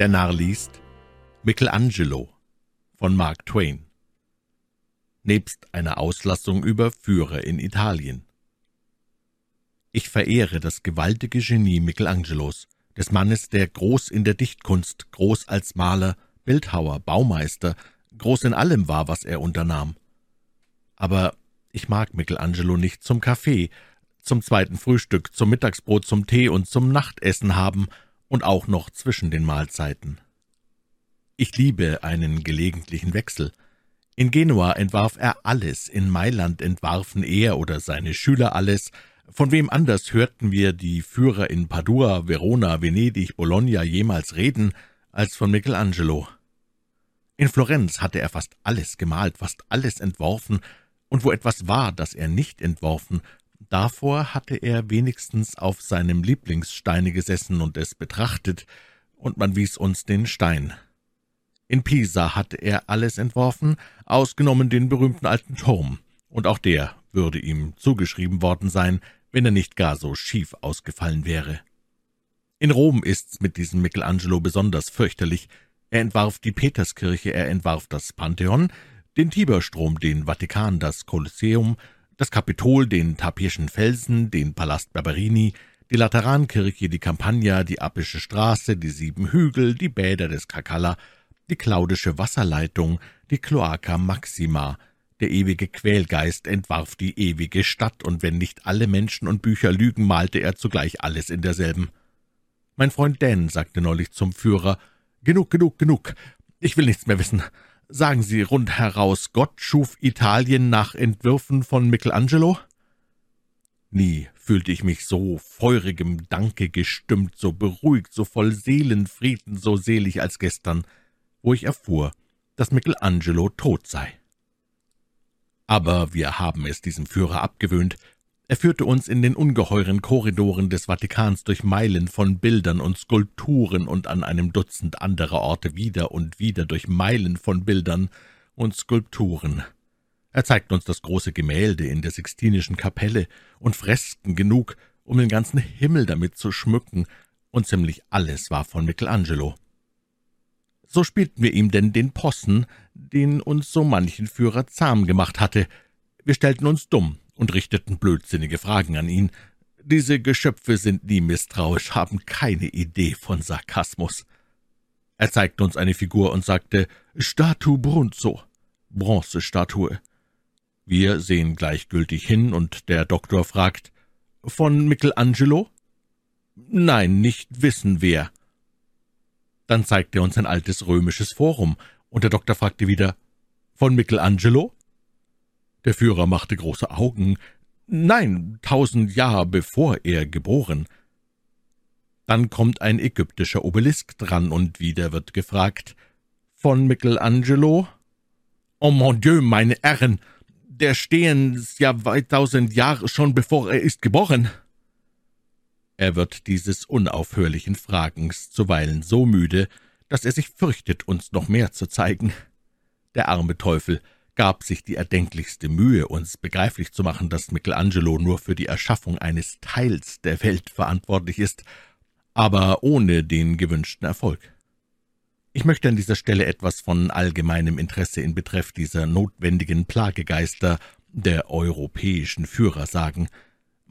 Der Narr liest Michelangelo von Mark Twain nebst einer Auslassung über Führer in Italien. Ich verehre das gewaltige Genie Michelangelos, des Mannes, der groß in der Dichtkunst, groß als Maler, Bildhauer, Baumeister, groß in allem war, was er unternahm. Aber ich mag Michelangelo nicht zum Kaffee, zum zweiten Frühstück, zum Mittagsbrot, zum Tee und zum Nachtessen haben und auch noch zwischen den Mahlzeiten. Ich liebe einen gelegentlichen Wechsel. In Genua entwarf er alles, in Mailand entwarfen er oder seine Schüler alles, von wem anders hörten wir die Führer in Padua, Verona, Venedig, Bologna jemals reden, als von Michelangelo. In Florenz hatte er fast alles gemalt, fast alles entworfen, und wo etwas war, das er nicht entworfen, davor hatte er wenigstens auf seinem Lieblingssteine gesessen und es betrachtet, und man wies uns den Stein. In Pisa hatte er alles entworfen, ausgenommen den berühmten alten Turm, und auch der würde ihm zugeschrieben worden sein, wenn er nicht gar so schief ausgefallen wäre. In Rom ist's mit diesem Michelangelo besonders fürchterlich. Er entwarf die Peterskirche, er entwarf das Pantheon, den Tiberstrom, den Vatikan, das Kolosseum, das Kapitol, den Tapirschen Felsen, den Palast Barberini, die Laterankirche, die Campagna, die Appische Straße, die sieben Hügel, die Bäder des Kakala, die Claudische Wasserleitung, die Cloaca Maxima. Der ewige Quälgeist entwarf die ewige Stadt, und wenn nicht alle Menschen und Bücher lügen, malte er zugleich alles in derselben. Mein Freund Dan sagte neulich zum Führer, »Genug, genug, genug. Ich will nichts mehr wissen. Sagen Sie rundheraus, Gott schuf Italien nach Entwürfen von Michelangelo?« Nie fühlte ich mich so feurigem Danke gestimmt, so beruhigt, so voll Seelenfrieden, so selig als gestern wo ich erfuhr, dass Michelangelo tot sei. Aber wir haben es diesem Führer abgewöhnt. Er führte uns in den ungeheuren Korridoren des Vatikans durch Meilen von Bildern und Skulpturen und an einem Dutzend anderer Orte wieder und wieder durch Meilen von Bildern und Skulpturen. Er zeigte uns das große Gemälde in der Sixtinischen Kapelle und Fresken genug, um den ganzen Himmel damit zu schmücken, und ziemlich alles war von Michelangelo. So spielten wir ihm denn den Possen, den uns so manchen Führer zahm gemacht hatte. Wir stellten uns dumm und richteten blödsinnige Fragen an ihn. Diese Geschöpfe sind nie misstrauisch, haben keine Idee von Sarkasmus. Er zeigte uns eine Figur und sagte, »Statue Brunzo«, Bronzestatue. Wir sehen gleichgültig hin, und der Doktor fragt, »Von Michelangelo?« »Nein, nicht wissen wer.« dann zeigte er uns ein altes römisches Forum, und der Doktor fragte wieder, »Von Michelangelo?« Der Führer machte große Augen. »Nein, tausend Jahre bevor er geboren.« Dann kommt ein ägyptischer Obelisk dran, und wieder wird gefragt, »Von Michelangelo?« »Oh mon Dieu, meine Herren, der stehen ja weit tausend Jahre schon bevor er ist geboren.« er wird dieses unaufhörlichen Fragens zuweilen so müde, dass er sich fürchtet, uns noch mehr zu zeigen. Der arme Teufel gab sich die erdenklichste Mühe, uns begreiflich zu machen, dass Michelangelo nur für die Erschaffung eines Teils der Welt verantwortlich ist, aber ohne den gewünschten Erfolg. Ich möchte an dieser Stelle etwas von allgemeinem Interesse in Betreff dieser notwendigen Plagegeister der europäischen Führer sagen –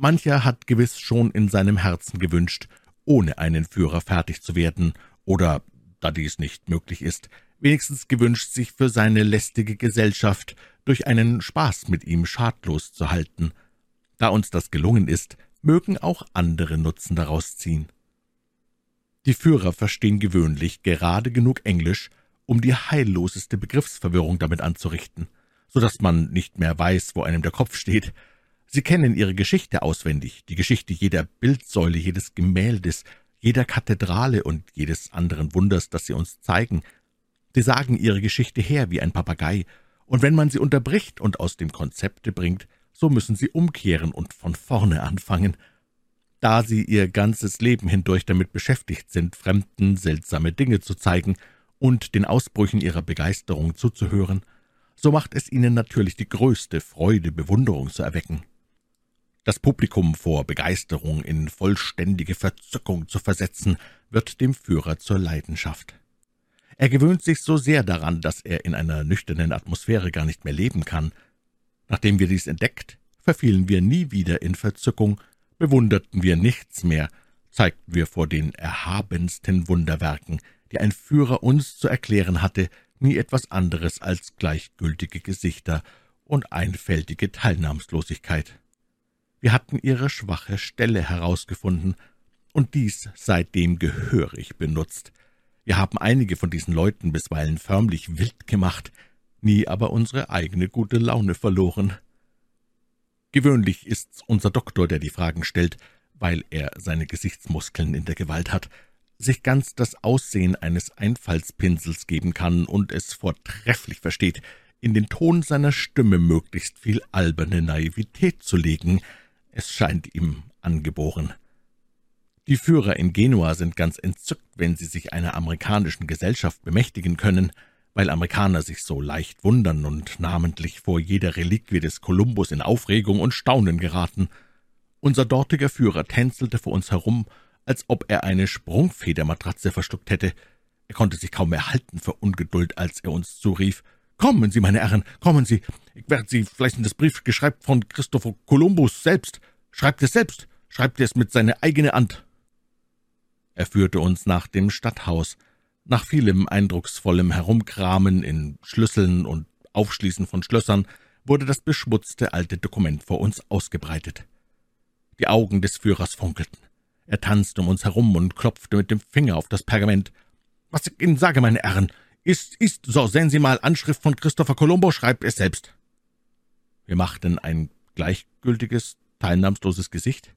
Mancher hat gewiss schon in seinem Herzen gewünscht, ohne einen Führer fertig zu werden, oder, da dies nicht möglich ist, wenigstens gewünscht, sich für seine lästige Gesellschaft durch einen Spaß mit ihm schadlos zu halten. Da uns das gelungen ist, mögen auch andere Nutzen daraus ziehen. Die Führer verstehen gewöhnlich gerade genug Englisch, um die heilloseste Begriffsverwirrung damit anzurichten, so dass man nicht mehr weiß, wo einem der Kopf steht, Sie kennen ihre Geschichte auswendig, die Geschichte jeder Bildsäule, jedes Gemäldes, jeder Kathedrale und jedes anderen Wunders, das sie uns zeigen. Sie sagen ihre Geschichte her wie ein Papagei, und wenn man sie unterbricht und aus dem Konzepte bringt, so müssen sie umkehren und von vorne anfangen. Da sie ihr ganzes Leben hindurch damit beschäftigt sind, Fremden seltsame Dinge zu zeigen und den Ausbrüchen ihrer Begeisterung zuzuhören, so macht es ihnen natürlich die größte Freude, Bewunderung zu erwecken. Das Publikum vor Begeisterung in vollständige Verzückung zu versetzen, wird dem Führer zur Leidenschaft. Er gewöhnt sich so sehr daran, dass er in einer nüchternen Atmosphäre gar nicht mehr leben kann. Nachdem wir dies entdeckt, verfielen wir nie wieder in Verzückung, bewunderten wir nichts mehr, zeigten wir vor den erhabensten Wunderwerken, die ein Führer uns zu erklären hatte, nie etwas anderes als gleichgültige Gesichter und einfältige Teilnahmslosigkeit. Wir hatten ihre schwache Stelle herausgefunden und dies seitdem gehörig benutzt. Wir haben einige von diesen Leuten bisweilen förmlich wild gemacht, nie aber unsere eigene gute Laune verloren. Gewöhnlich ist's unser Doktor, der die Fragen stellt, weil er seine Gesichtsmuskeln in der Gewalt hat, sich ganz das Aussehen eines Einfallspinsels geben kann und es vortrefflich versteht, in den Ton seiner Stimme möglichst viel alberne Naivität zu legen. Es scheint ihm angeboren. Die Führer in Genua sind ganz entzückt, wenn sie sich einer amerikanischen Gesellschaft bemächtigen können, weil Amerikaner sich so leicht wundern und namentlich vor jeder Reliquie des Kolumbus in Aufregung und Staunen geraten. Unser dortiger Führer tänzelte vor uns herum als ob er eine Sprungfedermatratze verschluckt hätte. Er konnte sich kaum mehr halten vor Ungeduld, als er uns zurief. »Kommen Sie, meine Herren, kommen Sie! Ich werde Sie vielleicht in das Brief geschreibt von Christopher Columbus selbst. Schreibt es selbst, schreibt es mit seiner eigenen Hand.« Er führte uns nach dem Stadthaus. Nach vielem eindrucksvollem Herumkramen in Schlüsseln und Aufschließen von Schlössern wurde das beschmutzte alte Dokument vor uns ausgebreitet. Die Augen des Führers funkelten. Er tanzte um uns herum und klopfte mit dem Finger auf das Pergament. »Was ich Ihnen sage, meine Herren, ist, ist, so sehen Sie mal, Anschrift von Christopher Colombo, schreibt es selbst.« Wir machten ein gleichgültiges, teilnahmsloses Gesicht.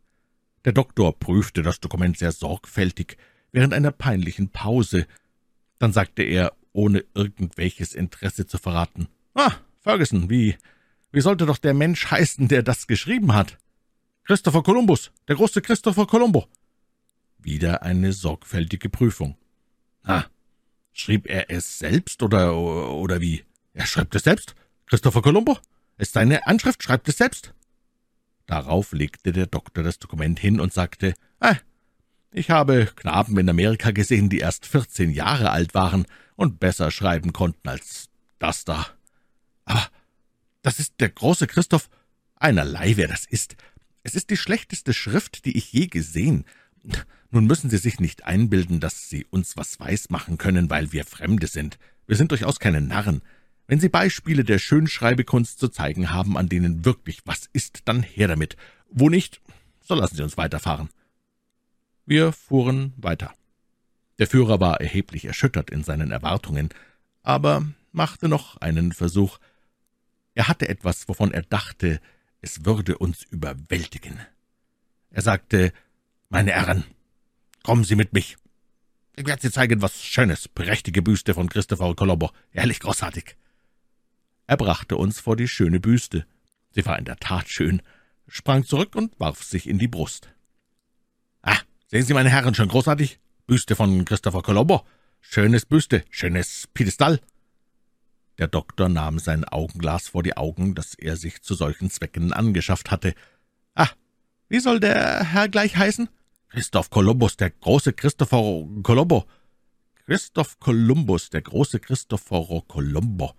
Der Doktor prüfte das Dokument sehr sorgfältig, während einer peinlichen Pause. Dann sagte er, ohne irgendwelches Interesse zu verraten, »Ah, Ferguson, wie, wie sollte doch der Mensch heißen, der das geschrieben hat?« »Christopher Columbus, der große Christopher Colombo.« wieder eine sorgfältige Prüfung. »Ah, schrieb er es selbst oder, oder wie? Er schreibt es selbst? Christopher Colombo? Ist seine Anschrift, schreibt es selbst?« Darauf legte der Doktor das Dokument hin und sagte, »Ah, ich habe Knaben in Amerika gesehen, die erst vierzehn Jahre alt waren und besser schreiben konnten als das da. Aber das ist der große Christoph. Einerlei, wer das ist. Es ist die schlechteste Schrift, die ich je gesehen. Nun müssen Sie sich nicht einbilden, dass Sie uns was weismachen können, weil wir Fremde sind. Wir sind durchaus keine Narren. Wenn Sie Beispiele der Schönschreibekunst zu zeigen haben, an denen wirklich was ist, dann her damit. Wo nicht, so lassen Sie uns weiterfahren.« Wir fuhren weiter. Der Führer war erheblich erschüttert in seinen Erwartungen, aber machte noch einen Versuch. Er hatte etwas, wovon er dachte, es würde uns überwältigen. Er sagte, »Meine Herren, Kommen Sie mit mich. Ich werde Sie zeigen, was Schönes, prächtige Büste von Christopher Colombo, ehrlich großartig.« Er brachte uns vor die schöne Büste. Sie war in der Tat schön, sprang zurück und warf sich in die Brust. »Ah, sehen Sie, meine Herren, schon großartig? Büste von Christopher Colombo. Schönes Büste, schönes Piedestal.« Der Doktor nahm sein Augenglas vor die Augen, das er sich zu solchen Zwecken angeschafft hatte. »Ah, wie soll der Herr gleich heißen?« Christoph Kolumbus, der große Christopher Colombo. Christoph Kolumbus, der große Christopher Colombo.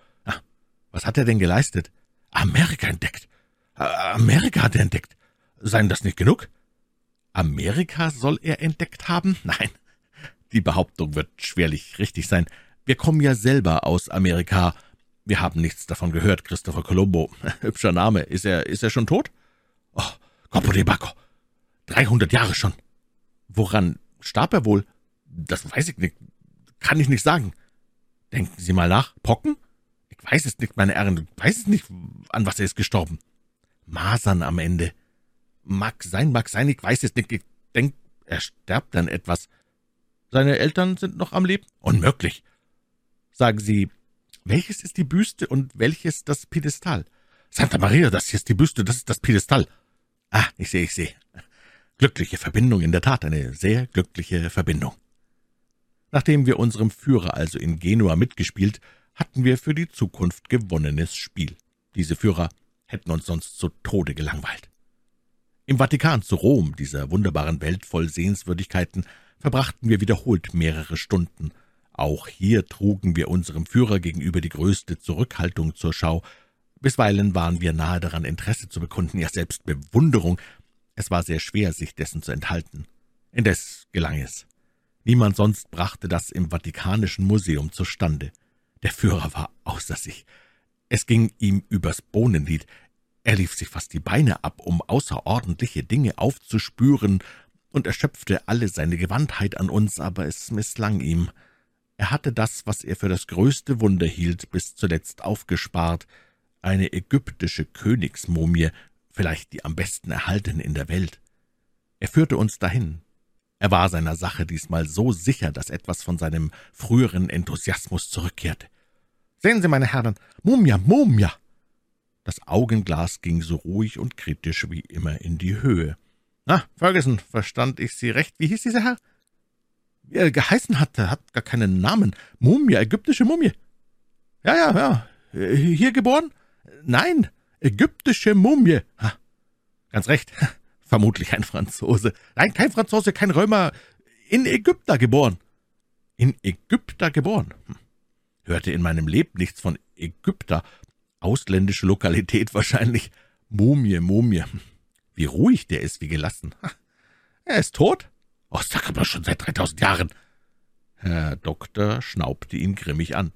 Was hat er denn geleistet? Amerika entdeckt. Amerika hat er entdeckt. Seien das nicht genug? Amerika soll er entdeckt haben? Nein, die Behauptung wird schwerlich richtig sein. Wir kommen ja selber aus Amerika. Wir haben nichts davon gehört, Christopher Colombo. Hübscher Name. Ist er, ist er schon tot? Oh, Copo de Bacco. Dreihundert Jahre schon. Woran starb er wohl? Das weiß ich nicht. Kann ich nicht sagen. Denken Sie mal nach. Pocken? Weiß es nicht, meine Herren. Weiß es nicht, an was er ist gestorben. Masern am Ende. Mag sein, mag sein, ich weiß es nicht. Ich denke, er sterbt an etwas. Seine Eltern sind noch am Leben? Unmöglich. Sagen Sie, welches ist die Büste und welches das Piedestal? Santa Maria, das hier ist die Büste, das ist das Piedestal. Ah, ich sehe, ich sehe. Glückliche Verbindung, in der Tat eine sehr glückliche Verbindung. Nachdem wir unserem Führer also in Genua mitgespielt, hatten wir für die Zukunft gewonnenes Spiel. Diese Führer hätten uns sonst zu Tode gelangweilt. Im Vatikan zu Rom, dieser wunderbaren Welt voll Sehenswürdigkeiten, verbrachten wir wiederholt mehrere Stunden. Auch hier trugen wir unserem Führer gegenüber die größte Zurückhaltung zur Schau. Bisweilen waren wir nahe daran, Interesse zu bekunden, ja selbst Bewunderung. Es war sehr schwer, sich dessen zu enthalten. Indes gelang es. Niemand sonst brachte das im Vatikanischen Museum zustande. Der Führer war außer sich. Es ging ihm übers Bohnenlied. Er lief sich fast die Beine ab, um außerordentliche Dinge aufzuspüren, und erschöpfte alle seine Gewandtheit an uns, aber es misslang ihm. Er hatte das, was er für das größte Wunder hielt, bis zuletzt aufgespart, eine ägyptische Königsmumie, vielleicht die am besten erhaltene in der Welt. Er führte uns dahin. Er war seiner Sache diesmal so sicher, dass etwas von seinem früheren Enthusiasmus zurückkehrte. »Sehen Sie, meine Herren, Mumia, Mumia!« Das Augenglas ging so ruhig und kritisch wie immer in die Höhe. »Na, Ferguson, verstand ich Sie recht? Wie hieß dieser Herr?« »Wie er geheißen hatte, hat gar keinen Namen. Mumie, ägyptische Mumie.« »Ja, ja, ja. Hier geboren?« »Nein, ägyptische Mumie.« ha, »Ganz recht. Vermutlich ein Franzose. Nein, kein Franzose, kein Römer. In Ägypter geboren.« »In Ägypter geboren?« hm. Hörte in meinem Leben nichts von Ägypter. Ausländische Lokalität wahrscheinlich. Mumie, Mumie. Wie ruhig der ist, wie gelassen. Er ist tot? Oh, sag aber schon seit dreitausend Jahren. Herr Doktor schnaubte ihn grimmig an.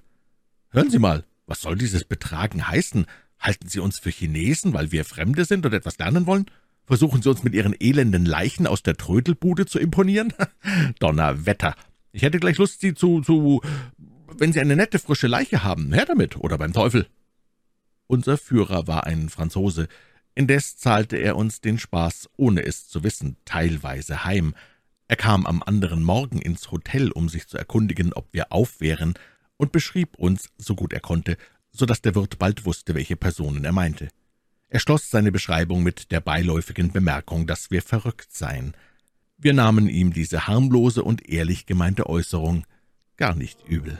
Hören Sie mal, was soll dieses Betragen heißen? Halten Sie uns für Chinesen, weil wir Fremde sind und etwas lernen wollen? Versuchen Sie uns mit Ihren elenden Leichen aus der Trödelbude zu imponieren? Donnerwetter! Ich hätte gleich Lust, Sie zu, zu, wenn Sie eine nette frische Leiche haben, her damit, oder beim Teufel. Unser Führer war ein Franzose, Indes zahlte er uns den Spaß, ohne es zu wissen, teilweise heim. Er kam am anderen Morgen ins Hotel, um sich zu erkundigen, ob wir auf wären, und beschrieb uns, so gut er konnte, so dass der Wirt bald wusste, welche Personen er meinte. Er schloss seine Beschreibung mit der beiläufigen Bemerkung, dass wir verrückt seien. Wir nahmen ihm diese harmlose und ehrlich gemeinte Äußerung gar nicht übel.